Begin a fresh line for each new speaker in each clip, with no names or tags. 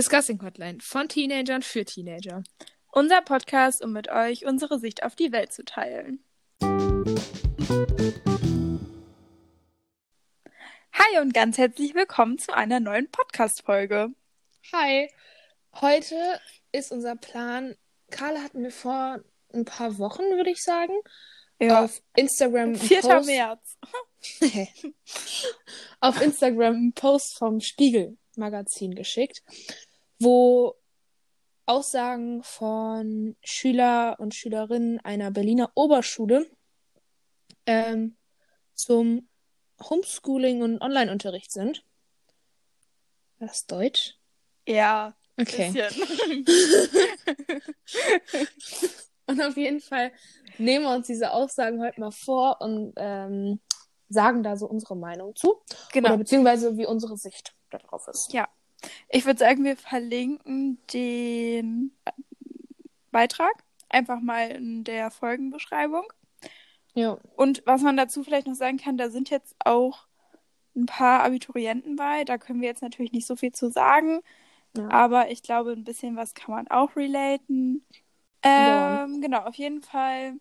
Discussing Hotline von Teenagern für Teenager.
Unser Podcast, um mit euch unsere Sicht auf die Welt zu teilen. Hi und ganz herzlich willkommen zu einer neuen Podcast-Folge.
Hi. Heute ist unser Plan. Carla hatten wir vor ein paar Wochen, würde ich sagen,
Ja.
auf Instagram einen
4.
Post,
März.
auf Instagram einen Post vom Spiegel Magazin geschickt, wo Aussagen von Schüler und Schülerinnen einer Berliner Oberschule ähm, zum Homeschooling und Online-Unterricht sind. War das Deutsch?
Ja,
Okay. Und auf jeden Fall nehmen wir uns diese Aussagen heute mal vor und ähm, sagen da so unsere Meinung zu. Oder
genau.
beziehungsweise wie unsere Sicht darauf ist.
Ja. Ich würde sagen, wir verlinken den Beitrag einfach mal in der Folgenbeschreibung.
Ja.
Und was man dazu vielleicht noch sagen kann, da sind jetzt auch ein paar Abiturienten bei. Da können wir jetzt natürlich nicht so viel zu sagen.
Ja.
Aber ich glaube, ein bisschen was kann man auch relaten. Ähm, genau, auf jeden Fall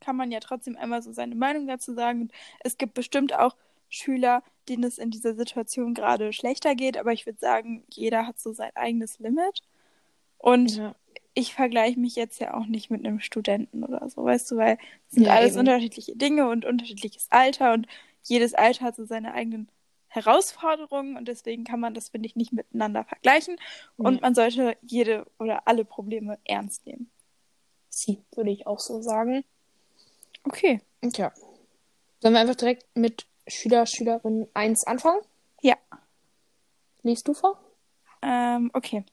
kann man ja trotzdem einmal so seine Meinung dazu sagen. Und es gibt bestimmt auch Schüler, denen es in dieser Situation gerade schlechter geht. Aber ich würde sagen, jeder hat so sein eigenes Limit. Und
Ja.
ich vergleiche mich jetzt ja auch nicht mit einem Studenten oder so, weißt du, weil es sind
Ja,
alles
eben.
unterschiedliche Dinge und unterschiedliches Alter und jedes Alter hat so seine eigenen Herausforderungen und deswegen kann man das, finde ich, nicht miteinander vergleichen und
Nee.
man sollte jede oder alle Probleme ernst nehmen.
Sie, würde ich auch so sagen.
Okay.
Tja. Sollen wir einfach direkt mit Schüler, Schülerin 1 anfangen?
Ja.
Liest du vor?
Ähm, okay.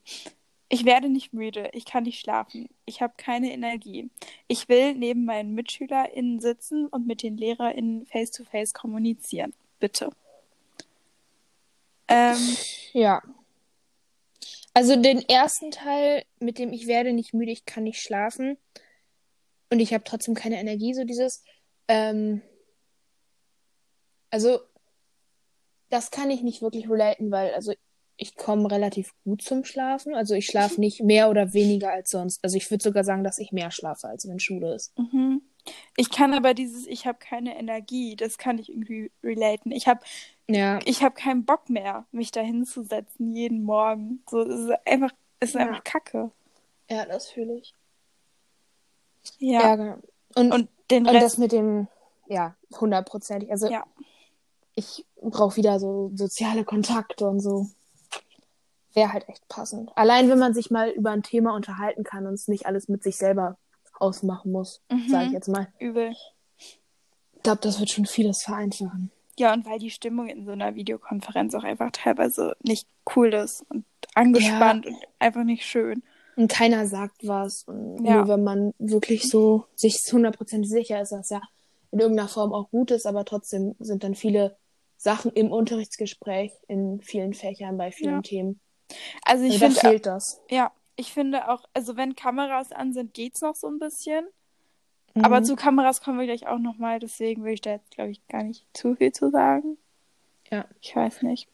Ich werde nicht müde, ich kann nicht schlafen, ich habe keine Energie. Ich will neben meinen MitschülerInnen sitzen und mit den LehrerInnen face-to-face kommunizieren. Bitte. Ähm,
Ja. Also den ersten Teil, mit dem ich werde nicht müde, ich kann nicht schlafen und ich habe trotzdem keine Energie, so dieses, ähm, also das kann ich nicht wirklich relaten, weil also ich komme relativ gut zum Schlafen. Also ich schlafe nicht mehr oder weniger als sonst. Also ich würde sogar sagen, dass ich mehr schlafe, als wenn Schule ist.
mhm. Ich kann aber dieses, ich habe keine Energie, das kann ich irgendwie relaten. Ich habe
Ja.
ich keinen Bock mehr, mich da hinzusetzen jeden Morgen. So, es ist einfach, es ist
Ja.
einfach Kacke.
Ja, das fühle ich.
Ja.
Ja, genau. Und,
Und den
und
Rest,
das mit dem, ja, hundertprozentig. Also
ja.
Ich brauche wieder so soziale Kontakte und so. Wäre halt echt passend. Allein wenn man sich mal über ein Thema unterhalten kann und es nicht alles mit sich selber ausmachen muss,
Mhm.
sage ich jetzt mal.
übel.
Ich glaube, das wird schon vieles vereinfachen.
Ja, und weil die Stimmung in so einer Videokonferenz auch einfach teilweise nicht cool ist und angespannt und einfach nicht schön.
Und keiner sagt was. Und
Ja.
nur wenn man wirklich so sich zu 100% sicher ist, dass ja in irgendeiner Form auch gut ist, aber trotzdem sind dann viele Sachen im Unterrichtsgespräch in vielen Fächern bei vielen
Ja.
Themen.
Also ich
da
finde,
fehlt das.
ja, ich finde auch, also wenn Kameras an sind, geht's noch so ein bisschen. Aber
Mhm.
zu Kameras kommen wir gleich auch nochmal, deswegen will ich da jetzt, glaube ich, gar nicht zu viel zu sagen.
Ja.
Ich weiß nicht.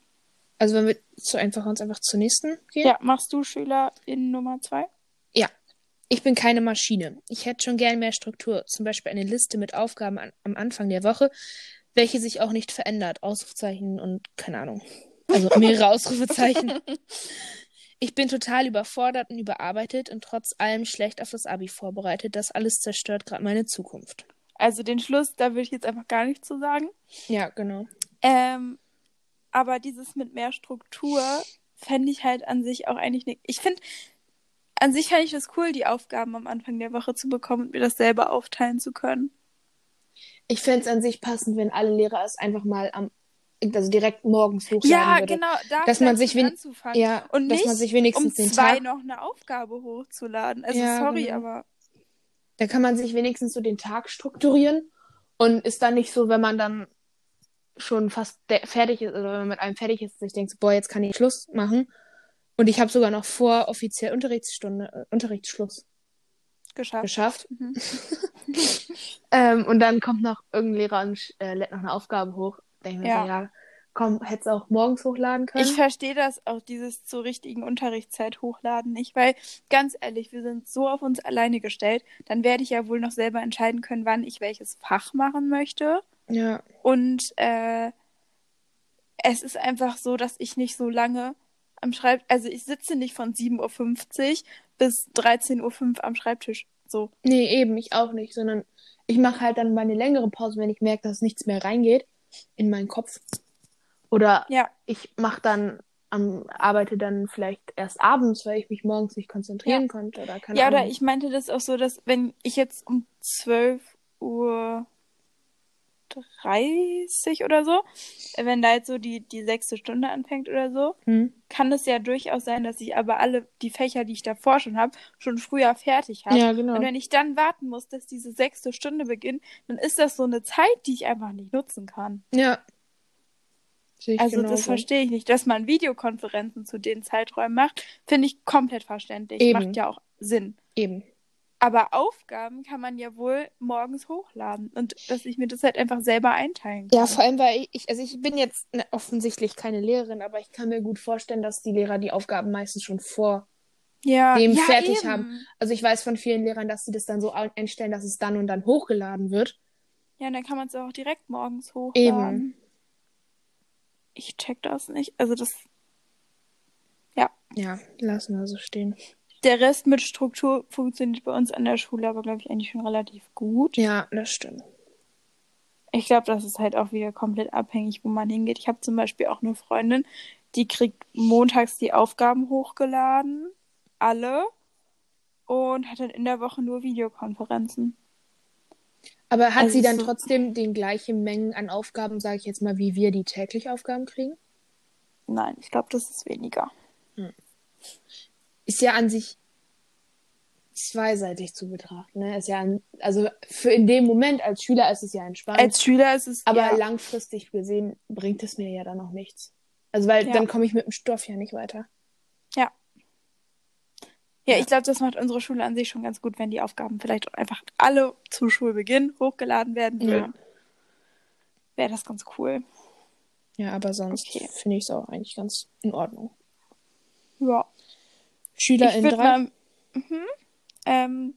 Also wenn wir zu einfach uns einfach zur nächsten gehen.
Ja, machst du Schüler in Nummer zwei?
Ich bin keine Maschine. Ich hätte schon gern mehr Struktur. Zum Beispiel eine Liste mit Aufgaben an, am Anfang der Woche, welche sich auch nicht verändert. Ausrufezeichen und keine Ahnung. Also mehrere Ausrufezeichen. Ich bin total überfordert und überarbeitet und trotz allem schlecht auf das Abi vorbereitet. Das alles zerstört gerade meine Zukunft.
Also den Schluss, da würde ich jetzt einfach gar nichts zu sagen.
Ja, genau.
Ähm, aber dieses mit mehr Struktur fände ich halt an sich auch eigentlich nicht. Ich finde, an sich fände ich das cool, die Aufgaben am Anfang der Woche zu bekommen und mir das selber aufteilen zu können.
Ich fände es an sich passend, wenn alle Lehrer es einfach mal am, also direkt morgens hochladen
Ja,
würde.
genau, da
Dass man sich
anzufangen.
Ja,
Und
dass
nicht,
man sich wenigstens
um
den
zwei
Tag
noch eine Aufgabe hochzuladen. Also
Ja,
sorry,
genau.
aber
Da kann man sich wenigstens so den Tag strukturieren und ist dann nicht so, wenn man dann schon fast fertig ist oder wenn man mit einem fertig ist, sich denkt, boah, jetzt kann ich Schluss machen. Und ich habe sogar noch vor offiziell Unterrichtsstunde, äh, Unterrichtsschluss
geschafft.
geschafft.
Mhm.
Ähm, und dann kommt noch irgendein Lehrer und äh, lädt noch eine Aufgabe hoch. Denke ich mir
Ja.
so, ja, komm, hättest auch morgens hochladen können.
Ich verstehe das auch, dieses zur richtigen Unterrichtszeit hochladen nicht, weil ganz ehrlich, wir sind so auf uns alleine gestellt, dann werde ich ja wohl noch selber entscheiden können, wann ich welches Fach machen möchte.
ja,
Und äh, es ist einfach so, dass ich nicht so lange am Schreibtisch, also ich sitze nicht von 7.50 Uhr bis 13.05 Uhr am Schreibtisch. So.
nee, eben, ich auch nicht, sondern ich mache halt dann mal eine längere Pause, wenn ich merke, dass nichts mehr reingeht in meinen Kopf. Oder
Ja,
ich mache dann, am, arbeite dann vielleicht erst abends, weil ich mich morgens nicht konzentrieren konnte oder keine
ja,
Ahnung.
oder ich meinte das auch so, dass wenn ich jetzt um 12 Uhr 30 oder so, wenn da jetzt so die, die sechste Stunde anfängt oder so,
Hm?
kann es ja durchaus sein, dass ich aber alle die Fächer, die ich davor schon habe, schon früher fertig habe.
Ja, genau.
Und wenn ich dann warten muss, dass diese sechste Stunde beginnt, dann ist das so eine Zeit, die ich einfach nicht nutzen kann.
Ja.
Also das
genauso.
verstehe ich nicht. Dass man Videokonferenzen zu den Zeiträumen macht, finde ich komplett verständlich.
Eben.
Macht ja auch Sinn.
Eben.
Aber Aufgaben kann man ja wohl morgens hochladen und dass ich mir das halt einfach selber einteilen kann.
Ja, vor allem, weil ich, also ich bin jetzt ne, offensichtlich keine Lehrerin, aber ich kann mir gut vorstellen, dass die Lehrer die Aufgaben meistens schon vor
ja,
dem
ja,
fertig
eben.
haben. Also ich weiß von vielen Lehrern, dass sie das dann so ein- einstellen, dass es dann und dann hochgeladen wird.
Ja, und dann kann man es auch direkt morgens hochladen.
Eben.
Ich check das nicht. Also das.
Ja, lassen wir so stehen.
Der Rest mit Struktur funktioniert bei uns an der Schule aber, glaube ich, eigentlich schon relativ gut.
Ja, das stimmt.
Ich glaube, das ist halt auch wieder komplett abhängig, wo man hingeht. Ich habe zum Beispiel auch eine Freundin, die kriegt montags die Aufgaben hochgeladen, alle, und hat dann in der Woche nur Videokonferenzen.
Aber hat
Also
sie dann
so-
trotzdem den gleichen Mengen an Aufgaben, sage ich jetzt mal, wie wir die täglich Aufgaben kriegen?
Nein, ich glaube, das ist weniger.
Ist ja an sich zweiseitig zu betrachten. Ne? Ist ja an, also für in dem Moment als Schüler ist es ja entspannt.
Als Schüler ist es
aber
ja,
langfristig gesehen bringt es mir ja dann auch nichts. Also weil
Ja.
dann komme ich mit dem Stoff ja nicht weiter.
ja,
Ja.
ich glaube, das macht unsere Schule an sich schon ganz gut, wenn die Aufgaben vielleicht auch einfach alle zu Schulbeginn hochgeladen werden
Ja.
würden. Wäre das ganz cool.
Ja, aber sonst
Okay.
finde ich es auch eigentlich ganz in Ordnung.
Ja.
Schüler
Ich
in
würde
drei.
mal. Mhm. Ähm,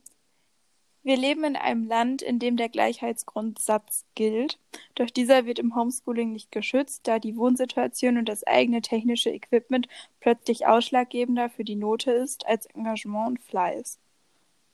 wir leben in einem Land, in dem der Gleichheitsgrundsatz gilt. Doch dieser wird im Homeschooling nicht geschützt, da die Wohnsituation und das eigene technische Equipment plötzlich ausschlaggebender für die Note ist als Engagement und Fleiß.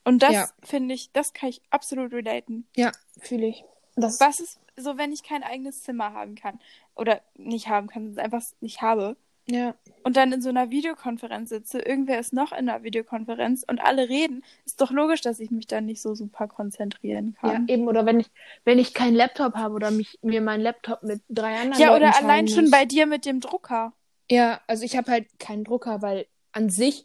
Und das
Ja.
finde ich, das kann ich absolut relaten.
Ja, fühle ich. Das
Was ist so, wenn ich kein eigenes Zimmer haben kann? Oder nicht haben kann, einfach nicht habe.
Ja,
und dann in so einer Videokonferenz sitze, irgendwer ist noch in einer Videokonferenz und alle reden, ist doch logisch, dass ich mich dann nicht so super konzentrieren
ja,
kann.
eben. Oder wenn ich, wenn ich keinen Laptop habe oder mich, mir mein Laptop mit drei anderen
Ja,
Leuten
oder allein schon
muss.
bei dir mit dem Drucker.
Ja, also ich habe halt keinen Drucker, weil an sich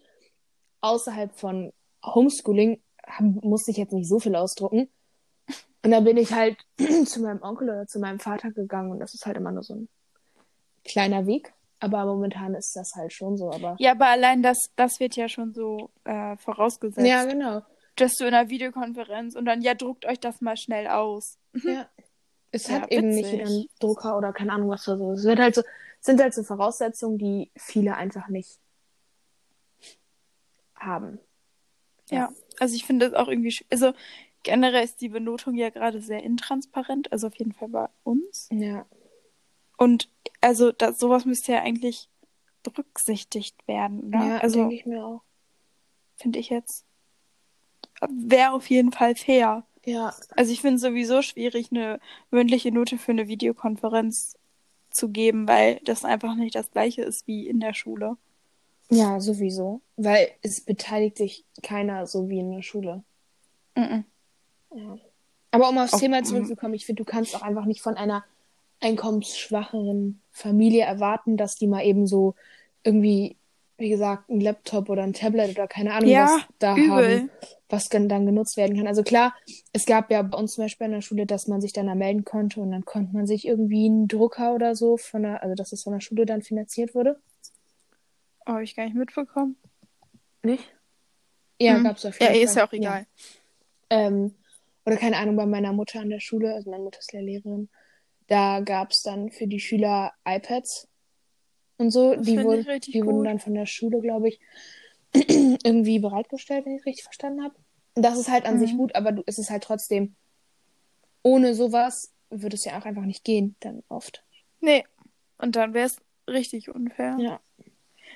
außerhalb von Homeschooling musste ich jetzt nicht so viel ausdrucken. Und da bin ich halt zu meinem Onkel oder zu meinem Vater gegangen und das ist halt immer nur so ein kleiner Weg. Aber momentan ist das halt schon so. Aber
Ja, aber allein das, das wird ja schon so äh, vorausgesetzt,
ja, genau.
dass du in einer Videokonferenz und dann, ja, druckt euch das mal schnell aus.
Ja. Es
Ja,
hat eben nicht
witzig.
jeder einen Drucker oder keine Ahnung was da so. Es wird halt so, sind halt so Voraussetzungen, die viele einfach nicht haben.
Ja, also ich finde das auch irgendwie, also generell ist die Benotung ja gerade sehr intransparent, also auf jeden Fall bei uns.
Ja.
Und also das, sowas müsste ja eigentlich berücksichtigt werden, oder?
Ja,
also
denke ich mir auch.
finde ich jetzt. Wäre auf jeden Fall fair.
Ja,
Also ich finde es sowieso schwierig, eine mündliche Note für eine Videokonferenz zu geben, weil das einfach nicht das gleiche ist wie in der Schule.
ja, sowieso. Weil es beteiligt sich keiner so wie in der Schule.
Mhm.
Ja. Aber um aufs
Auf-
Thema zurückzukommen, ich finde, du kannst auch einfach nicht von einer einkommensschwacheren Familie erwarten, dass die mal eben so irgendwie, wie gesagt, ein Laptop oder ein Tablet oder keine Ahnung,
Ja,
was da
übel.
haben, was dann genutzt werden kann. Also klar, es gab ja bei uns zum Beispiel in der Schule, dass man sich dann da melden konnte und dann konnte man sich irgendwie einen Drucker oder so von der, also dass es von der Schule dann finanziert wurde.
Oh, habe ich gar nicht mitbekommen.
Nicht? Ja,
Mhm.
gab's auf
Ja,
jeden
ist
Fall.
ja auch egal.
Ähm, oder keine Ahnung, bei meiner Mutter an der Schule, also meine Mutter ist ja Lehrerin, Da gab es dann für die Schüler iPads und so.
Das
die wurden, die wurden
gut.
dann von der Schule, glaube ich, irgendwie bereitgestellt, wenn ich es richtig verstanden habe. Das ist halt an sich
Mhm.
gut, aber du, es ist halt trotzdem, ohne sowas würde es ja auch einfach nicht gehen, dann oft.
Nee. Und dann wäre es richtig unfair.
Ja.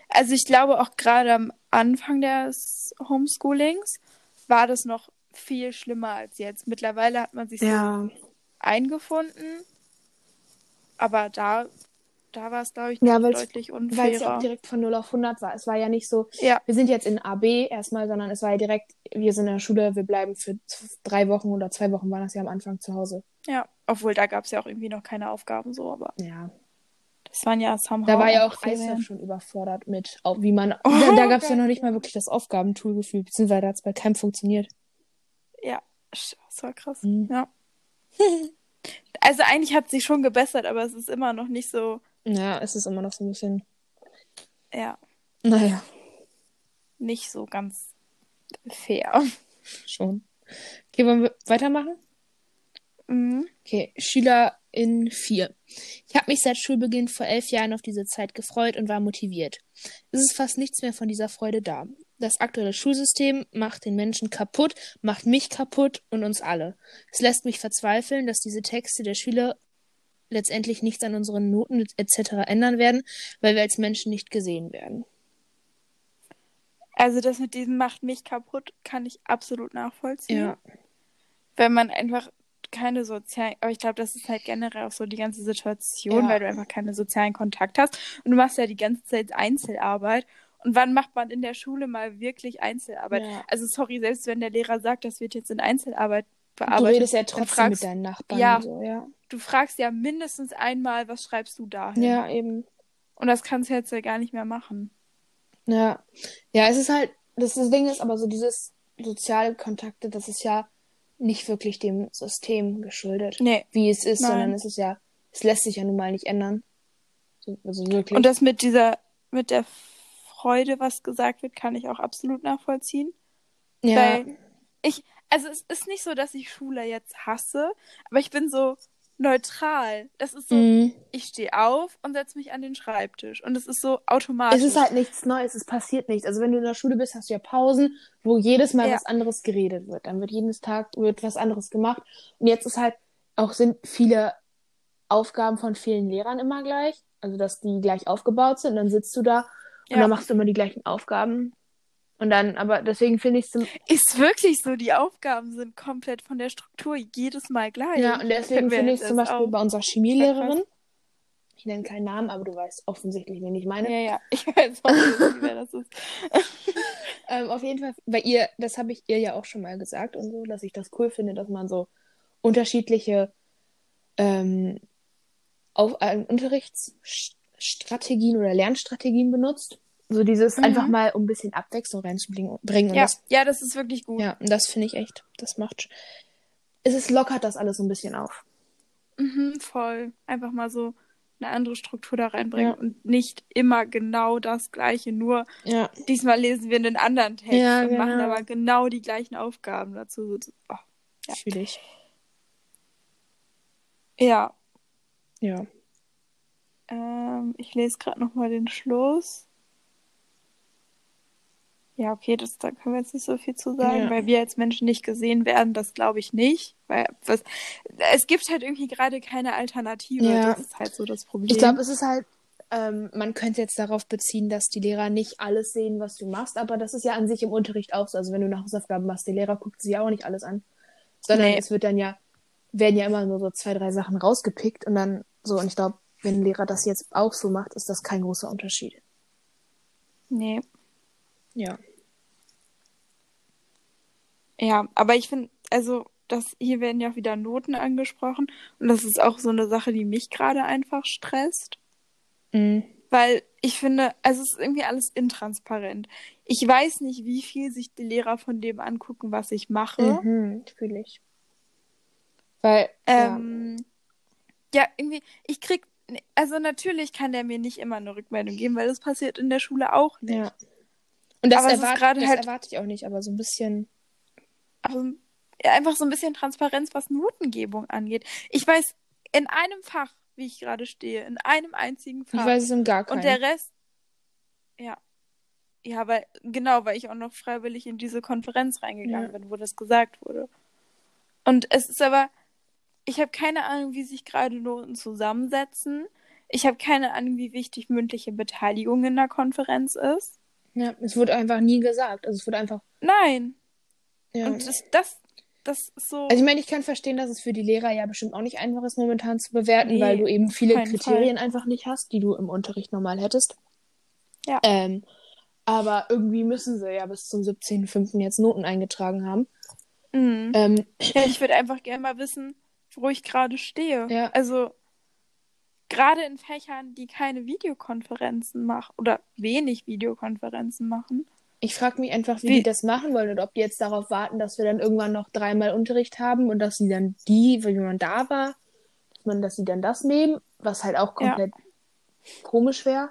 Also ich glaube auch gerade am Anfang des Homeschoolings war das noch viel schlimmer als jetzt. Mittlerweile hat man sich so
Ja.
eingefunden, aber da, da war es, glaube ich,
Ja,
deutlich
Weil es ja
unfairer.
auch direkt von 0 auf 100 war. Es war ja nicht so,
Ja,
wir sind jetzt in AB erstmal, sondern es war ja direkt, wir sind in der Schule, wir bleiben für drei Wochen oder zwei Wochen waren das ja am Anfang zu Hause.
ja. Obwohl, da gab es ja auch irgendwie noch keine Aufgaben so, aber
Ja.
das waren ja somehow
Da war ja auch. Eishoff schon überfordert mit, wie man,
Oh,
da, da gab es ja noch nicht mal wirklich das Aufgabentool gefühlt, beziehungsweise hat es bei keinem funktioniert.
Ja, das war krass.
Mhm.
Ja. Also eigentlich hat sich schon gebessert, aber es ist immer noch nicht so,
Ja, es ist immer noch so ein bisschen,
ja,
naja,
nicht so ganz fair.
schon. Okay, wollen wir weitermachen?
Mhm.
Okay, Schüler in 4. Ich habe mich seit Schulbeginn vor elf Jahren auf diese Zeit gefreut und war motiviert. Es ist fast nichts mehr von dieser Freude da. Das aktuelle Schulsystem macht den Menschen kaputt, macht mich kaputt und uns alle. Es lässt mich verzweifeln, dass diese Texte der Schüler letztendlich nichts an unseren Noten etc. ändern werden, weil wir als Menschen nicht gesehen werden.
Also das mit diesem macht mich kaputt, kann ich absolut nachvollziehen.
Ja,
Wenn man einfach keine sozialen, aber ich glaube, das ist halt generell auch so die ganze Situation,
Ja.
weil du einfach keine sozialen Kontakt hast und du machst ja die ganze Zeit Einzelarbeit. Und wann macht man in der Schule mal wirklich Einzelarbeit?
Ja.
Also sorry, selbst wenn der Lehrer sagt, das wird jetzt in Einzelarbeit
du
bearbeitet,
redest ja trotzdem
fragst,
mit deinen Nachbarn
Ja.
so, ja.
du fragst ja mindestens einmal, was schreibst du da hin?
Ja, eben.
Und das kannst du jetzt ja gar nicht mehr machen.
Ja. Ja, es ist halt, das, das Ding ist aber so dieses soziale Kontakte, das ist ja nicht wirklich dem System geschuldet,
Nee.
wie es ist,
Nein.
sondern es ist ja, es lässt sich ja nun mal nicht ändern. So, also wirklich.
Und das mit dieser, mit der Freude, was gesagt wird, kann ich auch absolut nachvollziehen.
ja,
Weil ich, also es ist nicht so, dass ich Schule jetzt hasse, aber ich bin so neutral. Das ist so,
mm.
ich stehe auf und setze mich an den Schreibtisch. Und es ist so automatisch.
es ist halt nichts Neues, es passiert nichts. Also wenn du in der Schule bist, hast du ja Pausen, wo jedes Mal
Ja.
was anderes geredet wird. Dann wird jeden Tag wird was anderes gemacht. Und jetzt ist halt auch sind viele Aufgaben von vielen Lehrern immer gleich, also dass die gleich aufgebaut sind. Und dann sitzt du da und
Ja.
dann machst du immer die gleichen Aufgaben. Und dann, aber deswegen finde ich es
Ist wirklich so, die Aufgaben sind komplett von der Struktur jedes Mal gleich.
Ja, und deswegen finde ich
jetzt
zum Beispiel bei unserer Chemielehrerin, ich nenne keinen Namen, aber du weißt offensichtlich, wen ich meine.
Ja, ja, ich weiß auch nicht, wer das ist.
Ähm, auf jeden Fall, bei ihr, das habe ich ihr ja auch schon mal gesagt und so, dass ich das cool finde, dass man so unterschiedliche ähm, auf, äh, Unterrichtsstrategien oder Lernstrategien benutzt. So dieses
Mhm.
einfach mal, um ein bisschen Abwechslung reinzubringen.
Ja,
das,
ja, das ist wirklich gut.
ja, und das finde ich echt, das macht, es ist lockert das alles so ein bisschen auf.
Mhm, voll. Einfach mal so eine andere Struktur da reinbringen
Ja.
und nicht immer genau das Gleiche. Nur
Ja,
diesmal lesen wir einen anderen Text
Ja,
und machen
genau.
aber genau die gleichen Aufgaben dazu. Oh. Ja.
fühle ich.
Ja,
Ja.
Ähm, ich lese gerade nochmal den Schluss. Ja, okay, das, da können wir jetzt nicht so viel zu sagen,
Ja.
weil wir als Menschen nicht gesehen werden, das glaube ich nicht. Weil was, es gibt halt irgendwie gerade keine Alternative.
Ja.
Das ist halt so das Problem.
Ich glaube, es ist halt, ähm, man könnte jetzt darauf beziehen, dass die Lehrer nicht alles sehen, was du machst, aber das ist ja an sich im Unterricht auch so. Also wenn du eine Hausaufgaben machst, der Lehrer guckt sich ja auch nicht alles an. Sondern
Nee.
es wird dann ja, werden ja immer nur so zwei, drei Sachen rausgepickt und dann so, und ich glaube, wenn ein Lehrer das jetzt auch so macht, ist das kein großer Unterschied.
Nee.
Ja.
Ja, aber ich finde, also, das, hier werden ja auch wieder Noten angesprochen. Und das ist auch so eine Sache, die mich gerade einfach stresst.
Mhm.
Weil ich finde, also es ist irgendwie alles intransparent. Ich weiß nicht, wie viel sich die Lehrer von dem angucken, was ich mache.
Mhm, fühle ich. Weil,
Ähm, ja. irgendwie, ich krieg, also natürlich kann der mir nicht immer eine Rückmeldung geben, weil das passiert in der Schule auch
ja.
nicht.
ja. Und das,
gerade
das
halt-
erwarte ich auch nicht, aber so ein bisschen.
Aber ja, einfach so ein bisschen Transparenz, was Notengebung angeht. Ich weiß in einem Fach, wie ich gerade stehe, in einem einzigen Fach.
Ich weiß es in gar keinem.
Und der Rest, ja. Ja, weil, genau, weil ich auch noch freiwillig in diese Konferenz reingegangen
Ja.
bin, wo das gesagt wurde. Und es ist aber, ich habe keine Ahnung, wie sich gerade Noten zusammensetzen. Ich habe keine Ahnung, wie wichtig mündliche Beteiligung in der Konferenz ist.
Ja, es wurde einfach nie gesagt. Also es wurde einfach.
Nein.
Ja.
Und das, das, das ist so.
Also ich meine, ich kann verstehen, dass es für die Lehrer ja bestimmt auch nicht einfach ist, momentan zu bewerten,
Nee,
weil du eben viele Kriterien einfach nicht hast, die du im Unterricht normal hättest.
Ja.
Ähm, aber irgendwie müssen sie ja bis zum 17.05. jetzt Noten eingetragen haben.
Mhm.
Ähm,
Ja, ich würde einfach gerne mal wissen, wo ich gerade stehe.
Ja.
Also gerade in Fächern, die keine Videokonferenzen machen oder wenig Videokonferenzen machen.
ich frage mich einfach, wie,
Wie-
die das machen wollen und ob die jetzt darauf warten, dass wir dann irgendwann noch dreimal Unterricht haben und dass sie dann die, wenn man da war, dass man, dass sie dann das nehmen, was halt auch
Ja.
komplett komisch wäre.